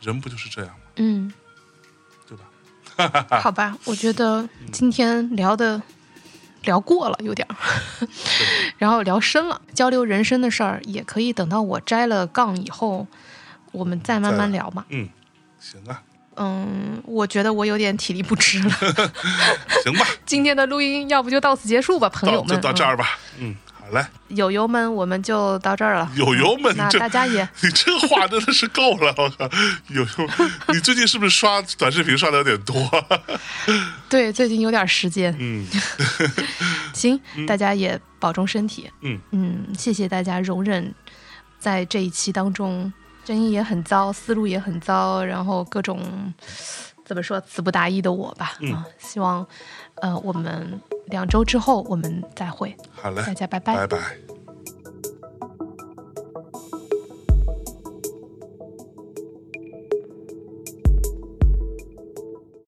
人不就是这样吗？嗯，好吧，我觉得今天聊的聊过了，有点儿，*laughs* 然后聊深了，交流人生的事儿也可以等到我摘了杠以后，我们再慢慢聊嘛。嗯，行啊，嗯，我觉得我有点体力不支了。*laughs* 行吧，今天的录音要不就到此结束吧，朋友们。就到这儿吧。嗯，好嘞，嗯，友友们，我们就到这儿了。友友们那这大家也 *laughs* 你这话真的是够了，我靠！*laughs* 友友，你最近是不是刷短视频刷的有点多？*laughs* 对最近有点时间，嗯行，大家也保重身体。嗯嗯，谢谢大家容忍在这一期当中，声音也很糟，思路也很糟，然后各种怎么说词不达意的我吧。嗯啊，希望呃我们两周之后我们再会，好嘞。大，家拜拜。拜拜。